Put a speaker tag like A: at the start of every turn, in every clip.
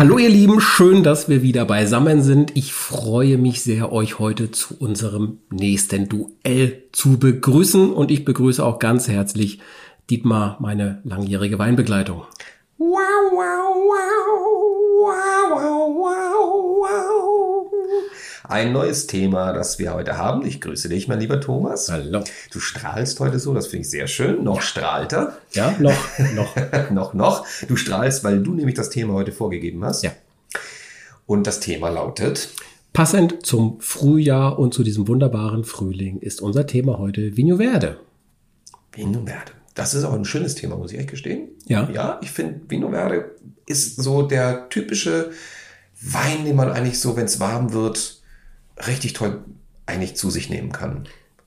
A: Hallo ihr Lieben, schön, dass wir wieder beisammen sind. Ich freue mich sehr, euch heute zu unserem nächsten Duell zu begrüßen und ich begrüße auch ganz herzlich Dietmar, meine langjährige Weinbegleitung. Wow, wow, wow,
B: wow, wow, wow, wow. Ein neues Thema, das wir heute haben. Ich grüße dich, mein lieber Thomas.
A: Hallo.
B: Du strahlst heute so, das finde ich sehr schön. Noch strahlt er.
A: Ja, noch, noch.
B: noch, noch. Du strahlst, weil du nämlich das Thema heute vorgegeben hast.
A: Ja.
B: Und das Thema lautet.
A: Passend zum Frühjahr und zu diesem wunderbaren Frühling ist unser Thema heute Vigno Verde.
B: Vigno Verde. Das ist auch ein schönes Thema, muss ich echt gestehen.
A: Ja.
B: Ja, ich finde, Vino Verde ist so der typische Wein, den man eigentlich so, wenn es warm wird, richtig toll eigentlich zu sich nehmen kann.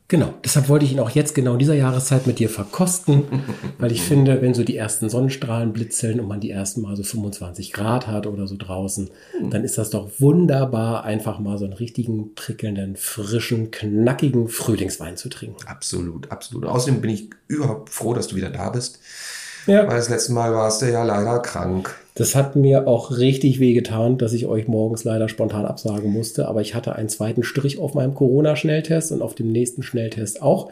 A: Genau, deshalb wollte ich ihn auch jetzt genau in dieser Jahreszeit mit dir verkosten, weil ich finde, wenn so die ersten Sonnenstrahlen blitzeln und man die ersten Mal so 25 Grad hat oder so draußen, dann ist das doch wunderbar, einfach mal so einen richtigen, prickelnden, frischen, knackigen Frühlingswein zu trinken.
B: Absolut, absolut. Außerdem bin ich überhaupt froh, dass du wieder da bist.
A: Ja.
B: Weil das letzte Mal warst du ja leider krank.
A: Das hat mir auch richtig wehgetan, dass ich euch morgens leider spontan absagen musste. Aber ich hatte einen zweiten Strich auf meinem Corona-Schnelltest und auf dem nächsten Schnelltest auch.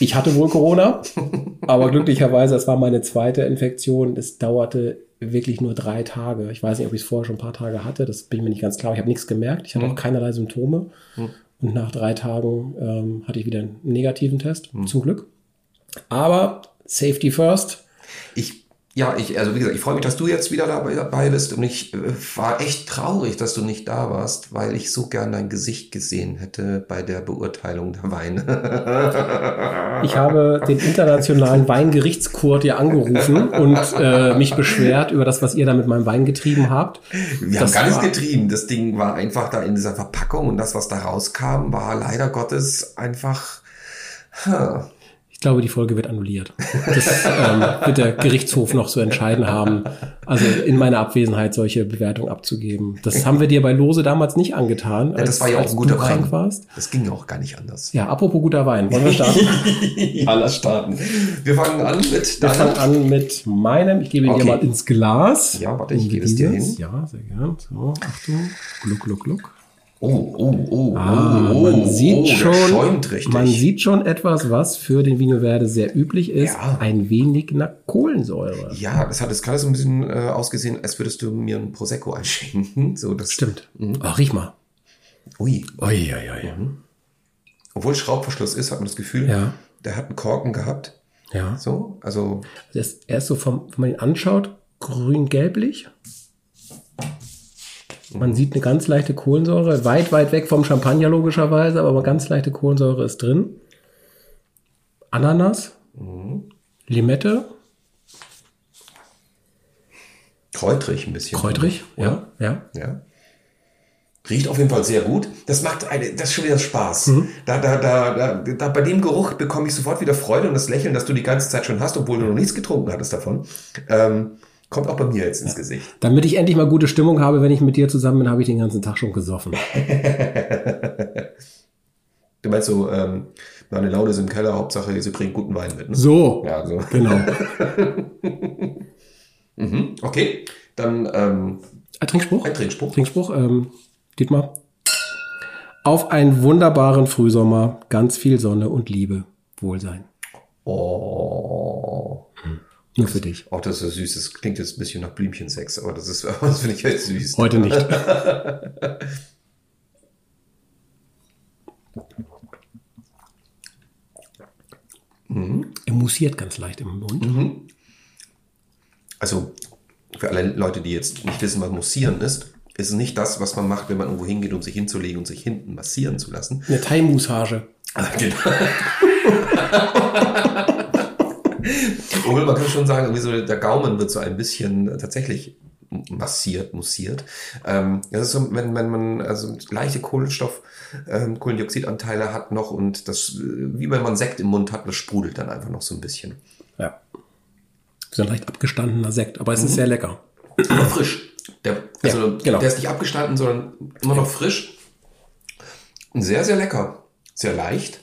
A: Ich hatte wohl Corona, aber glücklicherweise, es war meine zweite Infektion. Es dauerte wirklich nur drei Tage. Ich weiß nicht, ob ich es vorher schon ein paar Tage hatte. Das bin ich mir nicht ganz klar. Ich habe nichts gemerkt. Ich hatte
B: Mhm.
A: auch keinerlei Symptome.
B: Mhm.
A: Und nach drei Tagen ähm, hatte ich wieder einen negativen Test,
B: Mhm.
A: zum Glück. Aber Safety first.
B: Ich, ja, ich, also wie gesagt, ich freue mich, dass du jetzt wieder dabei, bist und ich äh, war echt traurig, dass du nicht da warst, weil ich so gern dein Gesicht gesehen hätte bei der Beurteilung der Weine.
A: Ich habe den internationalen Weingerichtscourt hier angerufen und äh, mich beschwert über das, was ihr da mit meinem Wein getrieben habt.
B: Wir
A: Das
B: haben gar nichts getrieben. Das Ding war einfach da in dieser Verpackung und das, was da rauskam, war leider Gottes einfach. Huh.
A: Ich glaube, die Folge wird annulliert. Das ähm, wird der Gerichtshof noch zu entscheiden haben. Also in meiner Abwesenheit solche Bewertungen abzugeben. Das haben wir dir bei Lose damals nicht angetan,
B: Ja, das
A: als,
B: war ja auch ein guter
A: du krank
B: Wein.
A: warst.
B: Das ging ja auch gar nicht anders.
A: Ja, apropos guter Wein. Wollen wir starten?
B: ja, lass starten. Wir fangen an mit
A: Wir fangen an mit meinem. Ich gebe ihn
B: Okay.
A: dir mal ins Glas.
B: Ja, warte, ich gebe es dir hin.
A: Ja, sehr gern. So, Achtung. Gluck, gluck, gluck.
B: Oh, oh, oh,
A: Ah,
B: oh,
A: man
B: oh,
A: sieht
B: oh,
A: schon, man sieht schon etwas, was für den Vino Verde sehr üblich ist.
B: Ja.
A: Ein wenig nach Kohlensäure.
B: Ja, das hat jetzt gerade so ein bisschen äh, ausgesehen, als würdest du mir ein Prosecco einschenken. So, das
A: Stimmt.
B: Mhm.
A: Ach, riech mal.
B: Ui.
A: Ui, ui, ui.
B: Obwohl Schraubverschluss ist, hat man das Gefühl,
A: Ja.
B: der hat einen Korken gehabt.
A: Ja.
B: So, also
A: Er ist, er ist so vom, wenn man ihn anschaut, grün-gelblich. Man sieht eine ganz leichte Kohlensäure, weit, weit weg vom Champagner logischerweise, aber eine ganz leichte Kohlensäure ist drin. Ananas, Limette,
B: kräutrig ein bisschen.
A: kräutrig, ja, ja.
B: Ja. Riecht auf jeden Fall sehr gut. Das macht eine, das ist schon wieder Spaß.
A: Mhm.
B: Da, da, da, da, da, bei dem Geruch bekomme ich sofort wieder Freude und das Lächeln, das du die ganze Zeit schon hast, obwohl du noch nichts getrunken hattest davon, ähm, kommt auch bei mir jetzt ins Gesicht.
A: Damit ich endlich mal gute Stimmung habe, wenn ich mit dir zusammen bin, habe ich den ganzen Tag schon gesoffen.
B: Du meinst so, ähm, meine Laune ist im Keller, Hauptsache, sie bringen guten Wein mit. Ne?
A: So,
B: Ja, so.
A: genau.
B: Mhm. Okay, dann ähm,
A: Ein Trinkspruch?
B: ein Trinkspruch.
A: Trinkspruch, ähm, Dietmar. Auf einen wunderbaren Frühsommer, ganz viel Sonne und Liebe. Wohlsein.
B: Oh.
A: Nur für dich.
B: Auch das ist süß. Das klingt jetzt ein bisschen nach Blümchensex, aber das ist, das finde ich jetzt süß.
A: Heute nicht. Er mussiert ganz leicht im Mund.
B: Also für alle Leute, die jetzt nicht wissen, was Mussieren ist, ist es nicht das, was man macht, wenn man irgendwo hingeht, um sich hinzulegen und sich hinten massieren zu lassen.
A: Eine Thai-Moussage.
B: Genau. Obwohl man kann schon sagen, so der Gaumen wird so ein bisschen tatsächlich massiert, mussiert. Ähm, das ist so, wenn, wenn man also leichte Kohlenstoff, ähm, Kohlendioxidanteile hat noch und das, äh, wie wenn man Sekt im Mund hat, das sprudelt dann einfach noch so ein bisschen.
A: Ja. So ein leicht abgestandener Sekt, aber es ist sehr lecker.
B: Aber frisch. Der, also
A: Ja, genau.
B: der ist nicht abgestanden, sondern immer noch frisch. Und sehr, sehr lecker. Sehr leicht.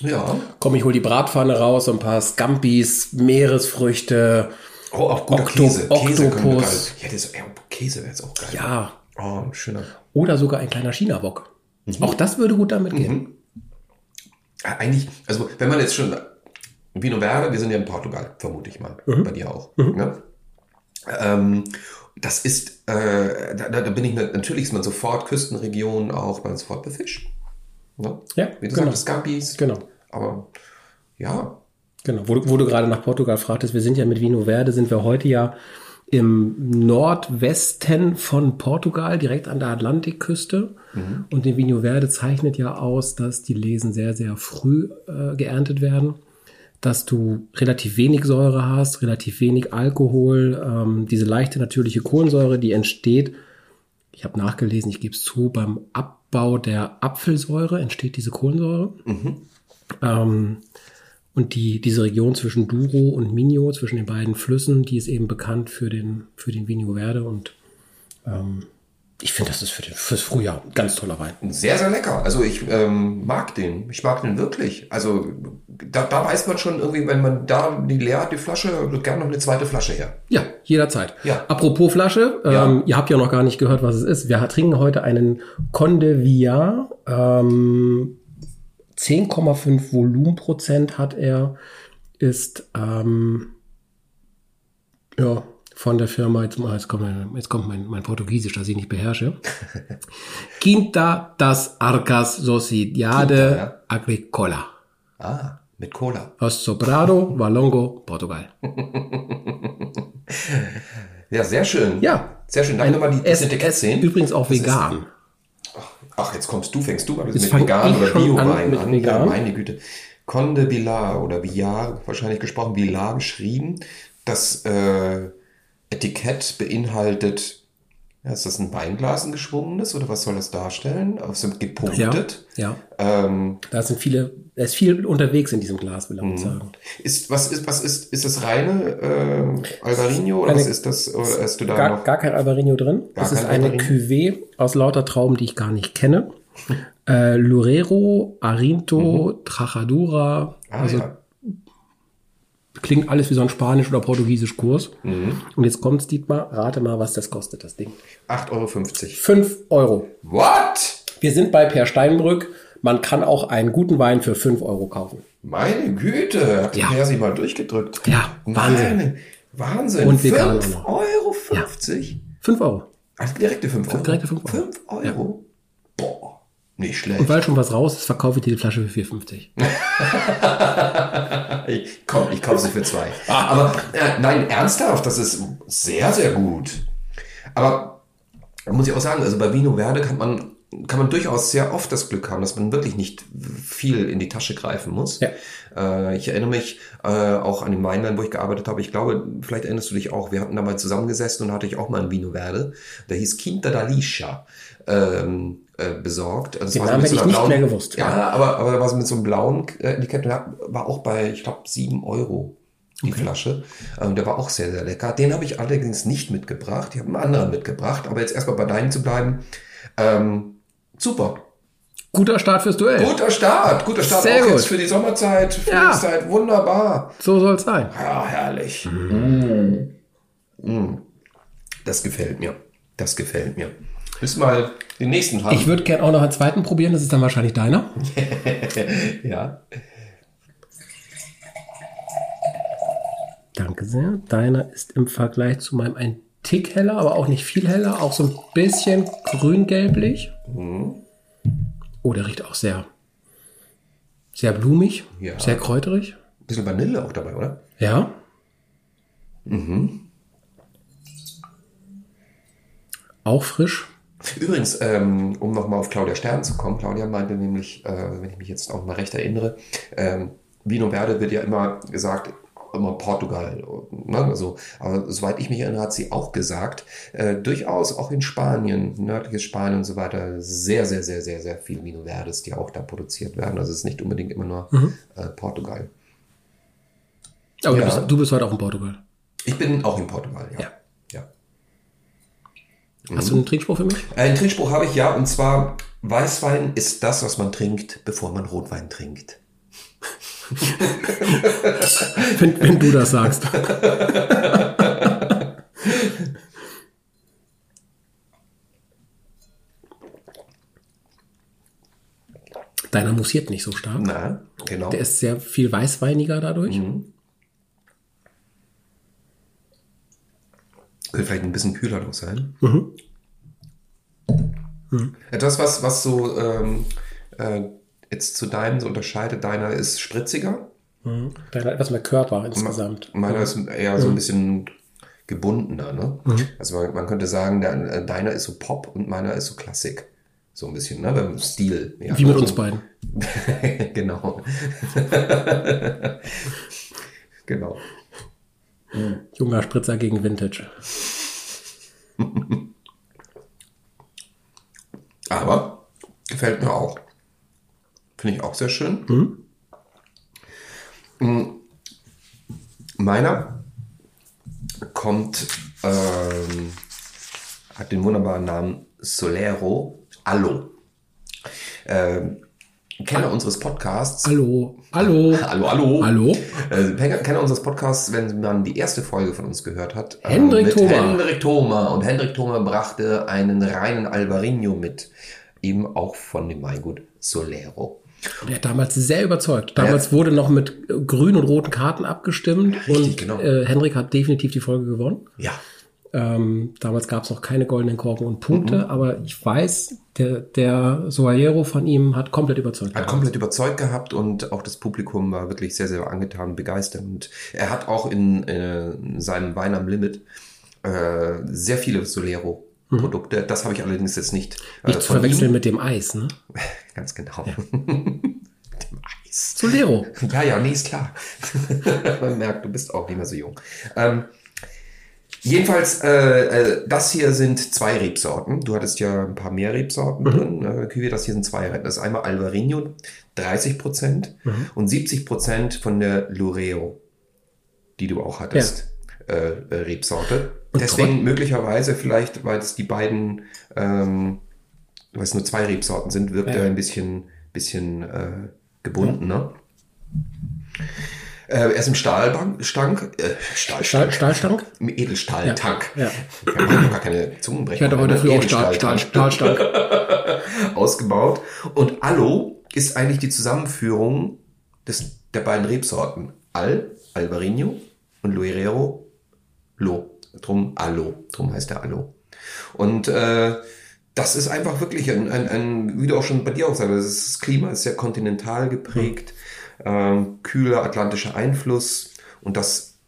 B: Ja.
A: Komm, ich hol die Bratpfanne raus, so ein paar Scampis, Meeresfrüchte,
B: Oh, auch guter
A: Okto-
B: Käse. Käse
A: Oktopus.
B: gerade- Ja, ja, Käse wäre jetzt auch geil.
A: Ja.
B: Oh, ein schöner.
A: Oder sogar ein kleiner China-Bock. Auch das würde gut damit gehen.
B: Äh, Eigentlich, also wenn man jetzt schon Vino Verde, wir sind ja in Portugal, vermute ich mal, bei dir auch. Ne? Ähm, das ist, äh, da, da bin ich nat- natürlich ist man sofort Küstenregion auch, man ist sofort bei Fisch. Ne?
A: Ja,
B: Wie du
A: genau.
B: sagst, Scampis.
A: Genau.
B: Aber ja,
A: Genau, wo, du- wo du gerade nach Portugal fragtest, wir sind ja mit Vino Verde, sind wir heute ja im Nordwesten von Portugal, direkt an der Atlantikküste. Und den Vino Verde zeichnet ja aus, dass die Lesen sehr, sehr früh äh, geerntet werden, dass du relativ wenig Säure hast, relativ wenig Alkohol, ähm, diese leichte natürliche Kohlensäure, die entsteht, ich habe nachgelesen, ich gebe es zu, beim Abbau der Apfelsäure entsteht diese Kohlensäure. Ähm, und die, diese Region zwischen Douro und Minho, zwischen den beiden Flüssen, die ist eben bekannt für den, für den Vinho Verde. Und ähm, ich finde, das ist für den, fürs Frühjahr ein ganz toller Wein.
B: sehr, sehr lecker. Also ich ähm, mag den. Ich mag den wirklich. Also da, da weiß man schon irgendwie, wenn man da die leer hat, die Flasche, gerne noch eine zweite Flasche her.
A: Ja, jederzeit.
B: Ja.
A: Apropos Flasche,
B: Ja.
A: ähm, ihr habt ja noch gar nicht gehört, was es ist. Wir trinken heute einen Conde Villard. Ähm, 10,5 Volumenprozent hat er. Ist ähm, ja von der Firma, jetzt, jetzt kommt, mein, jetzt kommt mein, mein Portugiesisch, das ich nicht beherrsche. Quinta das Arcas Sociedade
B: Quinta, ja.
A: Agricola.
B: Ah, mit Cola.
A: Aus Sobrado, Valongo, Portugal.
B: Ja, sehr schön.
A: Ja.
B: Sehr schön. Ich nochmal die,
A: Es,
B: Etikett sehen?
A: übrigens auch
B: Das ist-
A: vegan.
B: Ach, jetzt kommst du, fängst du
A: Jetzt
B: mit vegan oder Bio-Wein
A: an
B: an.
A: vegan.
B: Ja, meine Güte. Conde Villar oder Villar, wahrscheinlich gesprochen, Villar geschrieben. Das äh, Etikett beinhaltet, ja, ist das ein Weinglas, ein geschwungenes oder was soll das darstellen? Auf so gepunktet.
A: Ja.
B: Ähm,
A: Da sind viele, er ist viel unterwegs in diesem Glas, will ich
B: Mhm.
A: sagen.
B: ist, was ist, was ist, ist das reine äh, Alvarinho oder
A: Eine-
B: was ist das? Oder hast du da
A: Gar,
B: noch?
A: gar kein Albarino drin.
B: Gar
A: es ist eine
B: Albarino?
A: Cuvée aus lauter Trauben, die ich gar nicht kenne. Äh, Lurero, Arinto, Trajadura.
B: Mhm. Ah,
A: also
B: ja.
A: Klingt alles wie so ein Spanisch- oder Portugiesisch-Kurs.
B: Mhm.
A: Und jetzt kommt's, Dietmar, rate mal, was das kostet, das Ding.
B: 8,50 Euro.
A: 5 Euro.
B: What?
A: Wir sind bei Per Steinbrück. Man kann auch einen guten Wein für 5 Euro kaufen.
B: Meine Güte, hat
A: Ja.
B: ja. sich mal durchgedrückt.
A: Ja, Wahnsinn.
B: Meine, Wahnsinn.
A: Und vegan
B: 5
A: auch
B: Euro 50?
A: 5 Euro.
B: Also direkte 5 Euro.
A: direkte fünf Euro.
B: 5 Euro? Boah, nicht schlecht.
A: Und weil schon was raus ist, verkaufe ich dir die Flasche für 4,50.
B: Ich, komm, ich kaufe sie für zwei. Aber äh, nein, ernsthaft, das ist sehr, sehr gut. Aber da muss ich auch sagen, also bei Vino Verde kann man, kann man durchaus sehr oft das Glück haben, dass man wirklich nicht viel in die Tasche greifen muss.
A: Ja.
B: Äh, ich erinnere mich äh, auch an den Weinland, wo ich gearbeitet habe. Ich glaube, vielleicht erinnerst du dich auch, wir hatten da mal zusammengesessen und hatte ich auch mal ein Vino Verde. Der hieß Quinta da Liscia. Ähm, äh, besorgt. Also es
A: Den
B: so
A: Namen hätte
B: so
A: ich nicht
B: blauen-
A: mehr gewusst.
B: Ja, aber, aber da war so mit so einem blauen äh, Etikett und war auch bei, ich glaube, sieben Euro die Flasche. Ähm, der war auch sehr, sehr lecker. Den habe ich allerdings nicht mitgebracht. Ich habe einen anderen mitgebracht. Aber jetzt erstmal bei deinen zu bleiben. Ähm, super.
A: Guter Start fürs Duell.
B: Guter Start. Guter Start
A: Sehr
B: auch
A: gut.
B: jetzt für die Sommerzeit. Für
A: Ja.
B: die Zeit. Wunderbar.
A: So soll es sein.
B: Ja, herrlich. Mm. Mm. Das gefällt mir. Das gefällt mir. Müssen mal den nächsten haben.
A: Ich würde gerne auch noch einen zweiten probieren, das ist dann wahrscheinlich deiner.
B: ja.
A: Danke sehr. Deiner ist im Vergleich zu meinem ein Tick heller, aber auch nicht viel heller, auch so ein bisschen grün-gelblich. Oh, der riecht auch sehr, sehr blumig,
B: Ja.
A: sehr kräuterig.
B: Ein bisschen Vanille auch dabei, oder?
A: Ja. Auch frisch.
B: Übrigens, ähm, um nochmal auf Claudia Stern zu kommen, Claudia meinte nämlich, äh, wenn ich mich jetzt auch mal recht erinnere, ähm, Vino Verde wird ja immer gesagt, immer Portugal. Ne? Also, aber soweit ich mich erinnere, hat sie auch gesagt, äh, durchaus auch in Spanien, nördliches Spanien und so weiter, sehr, sehr, sehr, sehr, sehr viel Vino Verdes, die auch da produziert werden. Also es ist nicht unbedingt immer nur äh, Portugal.
A: Aber
B: Ja.
A: du, bist, du bist heute auch in Portugal.
B: Ich bin auch in Portugal, ja.
A: Ja.
B: ja.
A: Hast du einen Trinkspruch für mich?
B: Einen Trinkspruch habe ich ja, und zwar, Weißwein ist das, was man trinkt, bevor man Rotwein trinkt.
A: wenn, wenn du das sagst. Deiner mussiert nicht so stark.
B: Na, genau.
A: Der ist sehr viel weißweiniger dadurch.
B: Könnte vielleicht ein bisschen kühler noch sein. Etwas, was, was so ähm, äh, jetzt zu deinem so unterscheidet, deiner ist spritziger.
A: Deiner etwas mehr Körper insgesamt.
B: Meiner ist eher so ein bisschen gebundener. Ne? Also man, man könnte sagen, der, äh, deiner ist so Pop und meiner ist so Klassik. So ein bisschen, ne? Beim Stil. Ja,
A: Wie mit
B: so-
A: uns beiden.
B: genau. genau.
A: Junger Spritzer gegen Vintage.
B: Aber gefällt mir auch. Finde ich auch sehr schön. Mm. Meiner kommt, ähm, hat den wunderbaren Namen Solero Allo. Ähm, Kenner unseres Podcasts.
A: Hallo, hallo,
B: Hallo, hallo.
A: hallo.
B: Äh, Kenner unseres Podcasts, wenn man die erste Folge von uns gehört hat. äh,
A: Hendrik
B: mit
A: Thoma.
B: Hendrik Thoma. Und Hendrik Thoma brachte einen reinen Albarino mit. Eben auch von dem Weingut Solero.
A: Der hat damals sehr überzeugt. Damals wurde noch mit grünen und roten Karten abgestimmt
B: Richtig,
A: und
B: genau.
A: äh, Henrik hat definitiv die Folge gewonnen.
B: Ja.
A: Ähm, damals gab es noch keine goldenen Korken und Punkte,
B: Mhm.
A: aber ich weiß, der, der Soaliero von ihm hat komplett überzeugt.
B: Hat komplett überzeugt gehabt und auch das Publikum war wirklich sehr, sehr angetan, begeistert. Und er hat auch in, äh, in seinem Wein am Limit äh, sehr viele Solero-Produkte. Das habe ich allerdings jetzt nicht, äh,
A: Nicht zu verwechseln
B: ihm.
A: mit dem Eis, ne?
B: Ganz genau. Mit dem Eis.
A: Solero.
B: Ja, ja, nee, ist klar. Man merkt, du bist auch nicht mehr so jung. Ähm, jedenfalls, äh, äh, das hier sind zwei Rebsorten. Du hattest ja ein paar mehr Rebsorten drin. Äh, Cuvée, das hier sind zwei. Das ist einmal Alvarinho, 30 Prozent und 70 Prozent von der Lureo, die du auch hattest. Äh, äh, Rebsorte. Deswegen möglicherweise vielleicht, weil es die beiden, ähm, weil es nur zwei Rebsorten sind, wirkt
A: Ja.
B: er ein bisschen, bisschen äh, gebunden, ne? Äh, er ist im Stahlbank, Stank, äh,
A: Stahl,
B: Stahlstank,
A: Stahlstank?
B: im Edelstahltank.
A: Ja, ja.
B: Ich habe gar keine Zungenbrecher.
A: Ich hatte heute früh auch Stahl, Stahl, Stahlstank.
B: ausgebaut. Und Allo ist eigentlich die Zusammenführung des, der beiden Rebsorten. Al, Albarino und Loirero, Lo. Drum Allo. Drum heißt der Allo. Und äh, das ist einfach wirklich ein, ein, ein, wie du auch schon bei dir auch sagst, das Klima ist sehr kontinental geprägt, ähm, kühler atlantischer Einfluss und das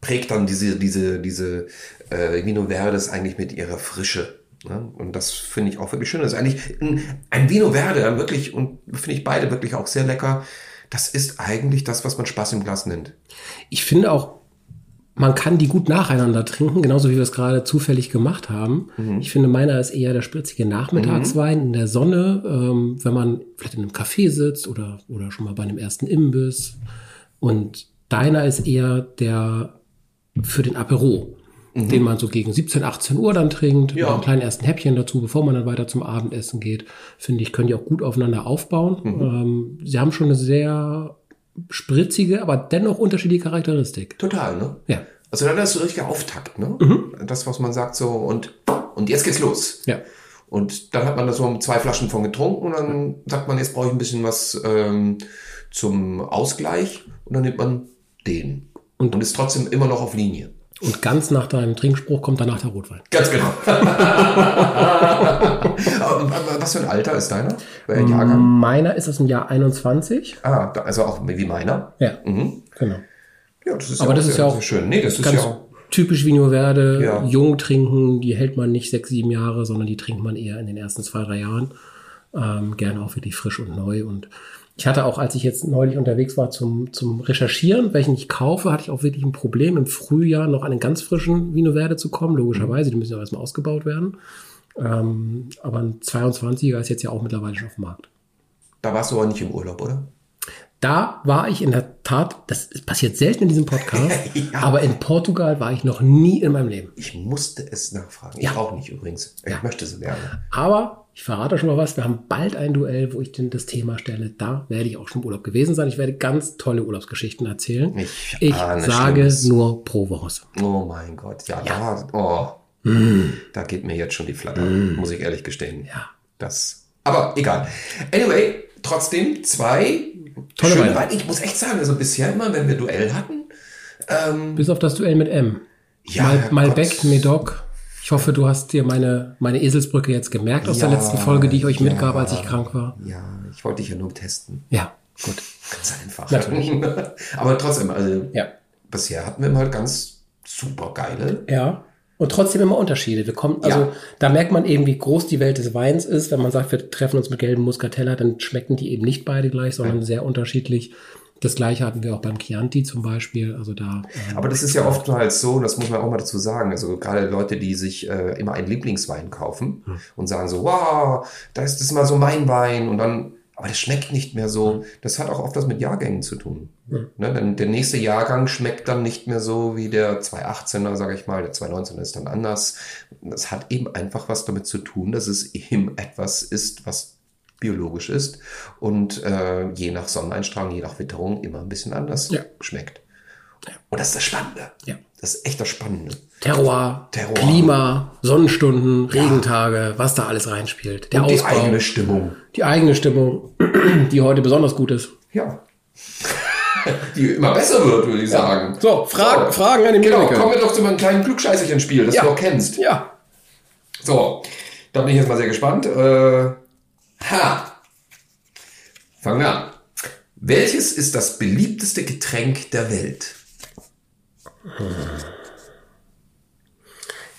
B: prägt dann diese, diese, diese äh, Vino Verdes eigentlich mit ihrer Frische. Ne? Und das finde ich auch wirklich schön. Das ist eigentlich ein, ein Vino Verde, wirklich, und finde ich beide wirklich auch sehr lecker. Das ist eigentlich das, was man Spaß im Glas nennt.
A: Ich finde auch, man kann die gut nacheinander trinken, genauso wie wir es gerade zufällig gemacht haben.
B: Mhm.
A: Ich finde, meiner ist eher der spritzige Nachmittagswein in der Sonne, ähm, wenn man vielleicht in einem Café sitzt oder, oder schon mal bei einem ersten Imbiss. Und deiner ist eher der für den Apero, den man so gegen 17, 18 Uhr dann trinkt,
B: Mhm. Ja.
A: mit einem kleinen ersten Häppchen dazu, bevor man dann weiter zum Abendessen geht. Finde ich, können die auch gut aufeinander aufbauen.
B: Mhm.
A: Ähm, sie haben schon eine sehr spritzige, aber dennoch unterschiedliche Charakteristik.
B: Total, ne?
A: Ja.
B: Also dann ist so richtiger Auftakt, ne? Das, was man sagt so, und, und jetzt geht's los.
A: Ja.
B: Und dann hat man da so zwei Flaschen von getrunken und dann sagt man, jetzt brauche ich ein bisschen was ähm, zum Ausgleich und dann nimmt man den. Und, ist trotzdem immer noch auf Linie.
A: Und ganz nach deinem Trinkspruch kommt danach der Rotwein.
B: Ganz genau. Was für ein Alter ist deiner? Jahrgang?
A: Meiner ist aus dem Jahr 21.
B: Ah, also auch wie meiner.
A: Ja,
B: Mhm.
A: genau.
B: Ja, das ist
A: Aber
B: ja
A: das
B: auch
A: ist
B: sehr,
A: ja auch
B: schön. Nee, das ist
A: Ganz
B: ja auch,
A: typisch Vino Verde,
B: Ja.
A: jung trinken, die hält man nicht sechs, sieben Jahre, sondern die trinkt man eher in den ersten zwei, drei Jahren. Ähm, gerne auch wirklich frisch und neu. Und ich hatte auch, als ich jetzt neulich unterwegs war zum, zum Recherchieren, welchen ich kaufe, hatte ich auch wirklich ein Problem, im Frühjahr noch an einen ganz frischen Vino Verde zu kommen. Logischerweise, die müssen ja erstmal ausgebaut werden. Ähm, aber ein 22er ist jetzt ja auch mittlerweile schon auf dem Markt.
B: da warst du aber nicht im Urlaub, oder?
A: Da war ich in der Tat, das passiert selten in diesem Podcast,
B: Ja.
A: aber in Portugal war ich noch nie in meinem Leben.
B: Ich musste es nachfragen. Ich
A: Ja.
B: auch nicht übrigens. Ich möchte es gerne.
A: Aber Ich verrate schon mal was. Wir haben bald ein Duell, wo ich denn das Thema stelle. Da werde ich auch schon im Urlaub gewesen sein. Ich werde ganz tolle Urlaubsgeschichten erzählen.
B: Ich
A: Ich sage
B: Schlimmes.
A: nur pro Woche.
B: Oh mein Gott, ja,
A: Ja.
B: da, oh,
A: Mm.
B: da geht mir jetzt schon die Flatter, muss ich ehrlich gestehen.
A: Ja.
B: Das, aber egal. Anyway, trotzdem zwei
A: Tolle
B: schöne
A: Weine.
B: Ich muss echt sagen, also bisher immer, wenn wir Duell hatten, ähm,
A: Bis auf das Duell mit M.
B: Ja,
A: Mal. Malbec, Medoc. Ich hoffe, du hast dir meine, meine Eselsbrücke jetzt gemerkt aus der
B: Ja,
A: letzten Folge, die ich euch
B: ja.
A: mitgab, als ich krank war.
B: ja, ich wollte dich ja nur testen.
A: Ja, gut.
B: Ganz einfach.
A: Natürlich.
B: aber trotzdem, also
A: Ja.
B: bisher hatten wir mal ganz super geile.
A: Ja. Und trotzdem immer Unterschiede. Wir kommen, also
B: Ja.
A: da merkt man eben, wie groß die Welt des Weins ist. Wenn man sagt, wir treffen uns mit gelben Muscatella, dann schmecken die eben nicht beide gleich, sondern sehr unterschiedlich. Das gleiche hatten wir auch beim Chianti zum Beispiel. Also da. ähm,
B: Aber das ist ja oftmals so, und das muss man auch mal dazu sagen, also gerade Leute, die sich äh, immer einen Lieblingswein kaufen
A: Hm.
B: und sagen so, wow, da ist das mal so mein Wein und dann, aber das schmeckt nicht mehr
A: Hm.
B: so. Das hat auch oft was mit Jahrgängen zu tun. Ne, denn der nächste Jahrgang schmeckt dann nicht mehr so wie der 218er, sage ich mal, der 219er ist dann anders. Das hat eben einfach was damit zu tun, dass es eben etwas ist, was biologisch ist und äh, je nach Sonneneinstrahlung, je nach Witterung immer ein bisschen anders
A: Ja.
B: schmeckt. Und das ist das Spannende.
A: Ja.
B: Das ist echt das Spannende.
A: Terroir,
B: Terroir.
A: Klima, Sonnenstunden, Regentage, was da alles reinspielt. Der
B: Und die
A: Ausbau,
B: eigene Stimmung.
A: die eigene Stimmung, die heute besonders gut ist.
B: Ja. die immer besser wird, würde ich sagen.
A: So, Fra Fragen an den
B: Genau,
A: Mimiker.
B: kommen wir doch zu meinem kleinen Klugscheißerchen-Spiel, das
A: Ja.
B: du auch kennst.
A: Ja,
B: So, da bin ich jetzt mal sehr gespannt. Äh, ha! Fangen wir an. Welches ist das beliebteste Getränk der Welt?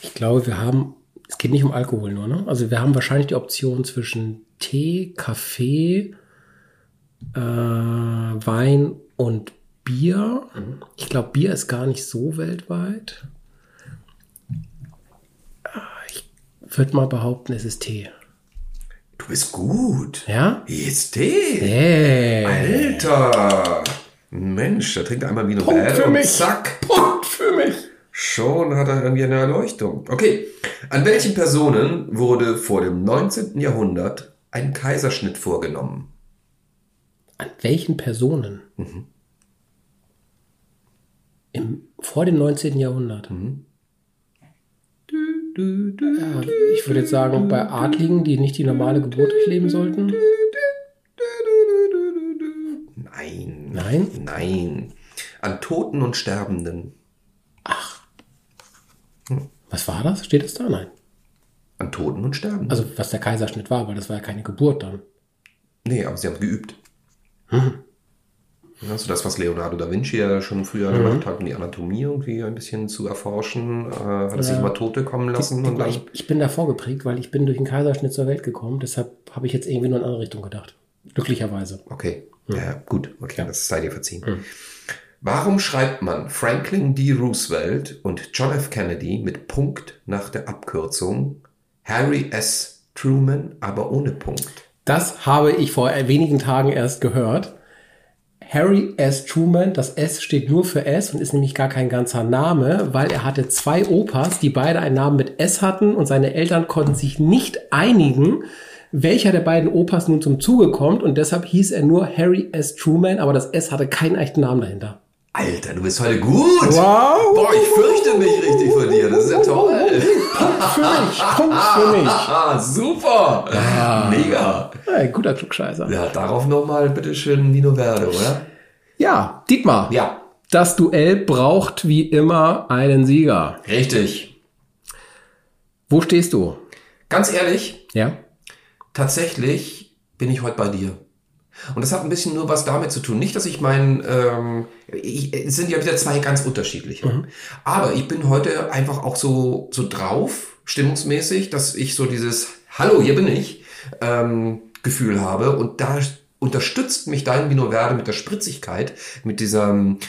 A: ich glaube, wir haben, es geht nicht um Alkohol nur, ne? Also wir haben wahrscheinlich die Option zwischen Tee, Kaffee, äh, Wein und Bier. Ich glaube, Bier ist gar nicht so weltweit. Ah, Ich würde mal behaupten, es ist Tee.
B: Du bist gut.
A: Ja?
B: Jetzt.
A: Hey.
B: Alter. Mensch, da trinkt er einmal Vino Verde und zack.
A: Punkt für mich.
B: Schon hat er irgendwie eine Erleuchtung. Okay. An welchen Personen wurde vor dem 19. Jahrhundert ein Kaiserschnitt vorgenommen?
A: An welchen Personen?
B: Mhm.
A: Im, vor dem 19. Jahrhundert.
B: Mhm.
A: Ja, ich würde jetzt sagen, bei Adligen, die nicht die normale Geburt durchleben sollten.
B: Nein.
A: Nein?
B: Nein. An Toten und Sterbenden.
A: Was war das? Steht es da? Nein.
B: An Toten und Sterbenden.
A: Also, was der Kaiserschnitt war, weil das war ja keine Geburt dann.
B: nee, aber sie haben geübt.
A: Hm.
B: Also das, was Leonardo da Vinci ja schon früher
A: Mhm.
B: gemacht hat, um die Anatomie irgendwie ein bisschen zu erforschen, äh, hat er sich immer Tote kommen lassen und dann
A: Ich, ich bin davor geprägt, weil ich bin durch den Kaiserschnitt zur Welt gekommen. Deshalb habe ich jetzt irgendwie nur in eine andere Richtung gedacht. Glücklicherweise.
B: Okay, ja, gut, okay, das sei dir verziehen. Warum schreibt man Franklin D. Roosevelt und John F. Kennedy mit Punkt nach der Abkürzung Harry S. Truman, aber ohne Punkt?
A: Das habe ich vor wenigen Tagen erst gehört. Harry S. Truman, das S steht nur für S und ist nämlich gar kein ganzer Name, weil er hatte zwei Opas, die beide einen Namen mit S hatten und seine Eltern konnten sich nicht einigen, welcher der beiden Opas nun zum Zuge kommt und deshalb hieß er nur Harry S. Truman, aber das S hatte keinen echten Namen dahinter.
B: Alter, du bist heute gut!
A: Wow!
B: Boah, ich fürchte mich richtig vor dir, das ist ja toll!
A: Punkt für mich, Punkt für mich.
B: Ah, super! Mega!
A: Ja, guter Klugscheißer.
B: Ja, darauf nochmal bitteschön Nino Verde, oder?
A: Ja, Dietmar.
B: Ja,
A: Das Duell braucht wie immer einen Sieger.
B: richtig.
A: Wo stehst du?
B: Ganz ehrlich,
A: Ja?
B: tatsächlich bin ich heute bei dir. Und das hat ein bisschen nur was damit zu tun. Nicht, dass ich mein, ähm, ich, es sind ja wieder zwei ganz unterschiedliche. Aber ich bin heute einfach auch so, so drauf, stimmungsmäßig, dass ich so dieses Hallo, hier bin ich, ähm, Gefühl habe. Und da unterstützt mich dein Vino Verde mit der Spritzigkeit, mit diesem,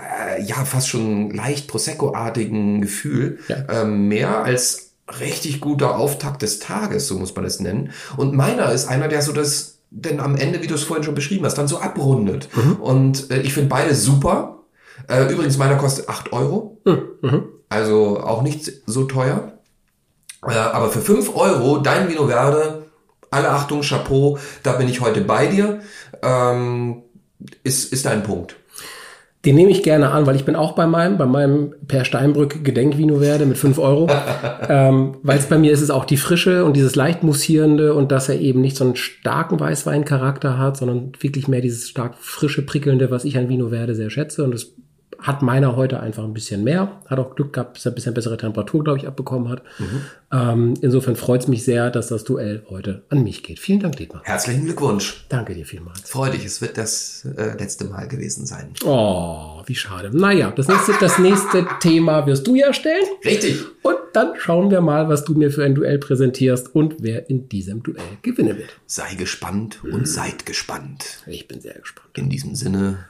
B: äh, ja, fast schon leicht Prosecco-artigen Gefühl,
A: Ja.
B: ähm, mehr als richtig guter Auftakt des Tages, so muss man es nennen. Und meiner ist einer, der so das, denn am Ende, wie du es vorhin schon beschrieben hast, dann so abrundet. Und äh, ich finde beide super. Äh, übrigens, meiner kostet 8 Euro. Also auch nicht so teuer. Äh, aber für 5 Euro dein Vino Verde, alle Achtung, Chapeau, da bin ich heute bei dir. Ähm, ist, ist ein Punkt.
A: Den nehme ich gerne an, weil ich bin auch bei meinem, bei meinem Per Steinbrück Gedenkvino werde mit fünf Euro. ähm, weil es bei mir ist es auch die Frische und dieses leicht mussierende und dass er eben nicht so einen starken Weißweincharakter hat, sondern wirklich mehr dieses stark frische, prickelnde, was ich an Vino werde sehr schätze. Und das hat meiner heute einfach ein bisschen mehr. Hat auch Glück gehabt, dass er ein bisschen bessere Temperatur, glaube ich, abbekommen hat. Mhm. Ähm, insofern freut es mich sehr, dass das Duell heute an mich geht. Vielen Dank, Dietmar.
B: Herzlichen Glückwunsch.
A: Danke dir vielmals.
B: Freu dich, es wird das äh, letzte Mal gewesen sein.
A: Oh, wie schade. Naja, das nächste, das nächste Thema wirst du ja stellen.
B: Richtig.
A: Und dann schauen wir mal, was du mir für ein Duell präsentierst und wer in diesem Duell gewinnen wird.
B: Sei gespannt mhm. und seid gespannt.
A: Ich bin sehr gespannt.
B: In diesem Sinne,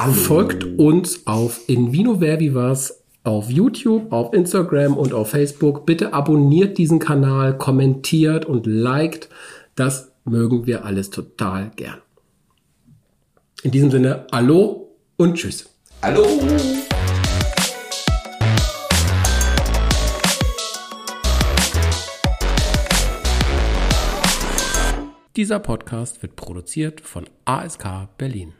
A: Hallo. Folgt uns auf Invino Verbivas auf YouTube, auf Instagram und auf Facebook. Bitte abonniert diesen Kanal, kommentiert und liked. Das mögen wir alles total gern. In diesem Sinne, hallo und tschüss.
B: Hallo.
A: Dieser Podcast wird produziert von ASK Berlin.